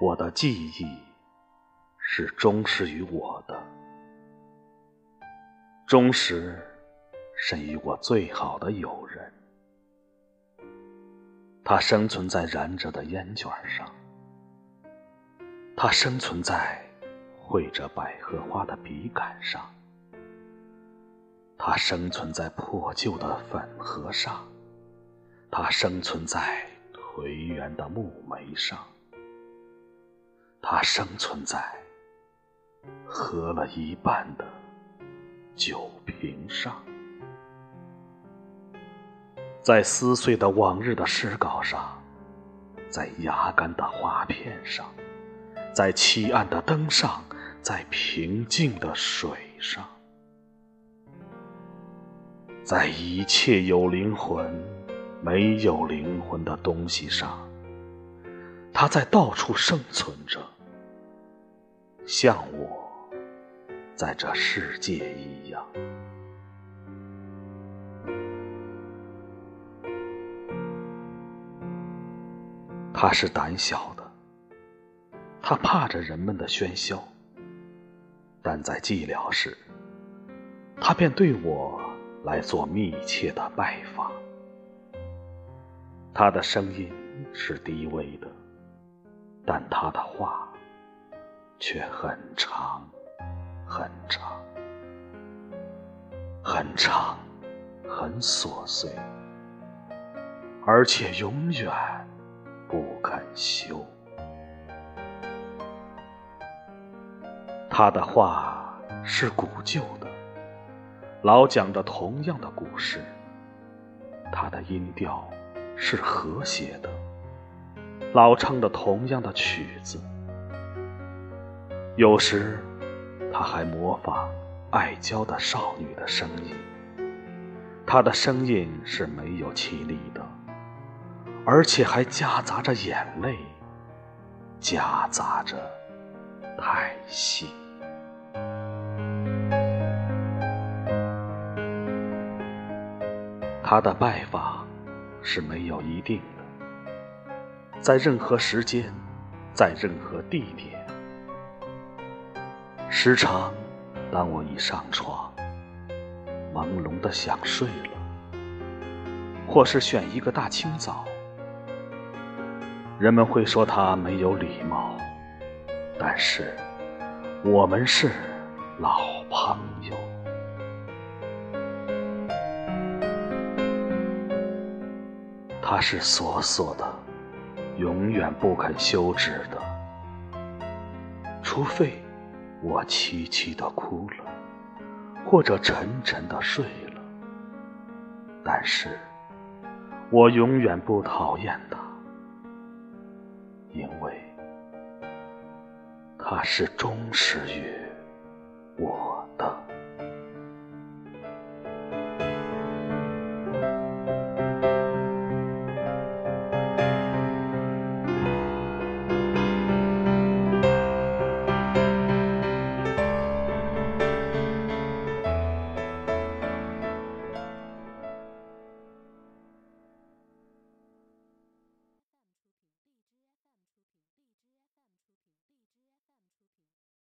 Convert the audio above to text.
我的记忆是忠实于我的，忠实胜于我最好的友人。它生存在燃着的烟卷上，它生存在绘着百合花的笔杆上，它生存在破旧的粉盒上，它生存在颓垣的木楣上，它生存在喝了一半的酒瓶上。在撕碎的往日的诗稿上，在压干的画片上，在漆暗的灯上，在平静的水上，在一切有灵魂、没有灵魂的东西上，它在到处生存着，像我在这世界一样。他是胆小的，他怕着人们的喧嚣，但在寂寥时，他便对我来做密切的拜访。他的声音是低微的，但他的话却很长，很长，很长，很琐碎，而且永远。不肯休。他的话是古旧的，老讲着同样的故事。他的音调是和谐的，老唱着同样的曲子。有时，他还模仿爱娇的少女的声音。他的声音是没有气力的。而且还夹杂着眼泪，夹杂着叹息。他的拜访是没有一定的，在任何时间，在任何地点。时常，当我一上床，朦胧的想睡了，或是选一个大清早。人们会说他没有礼貌，但是我们是老朋友。他是索索的，永远不肯休止的，除非我凄凄的哭了，或者沉沉的睡了。但是我永远不讨厌他。因为他是忠实于我。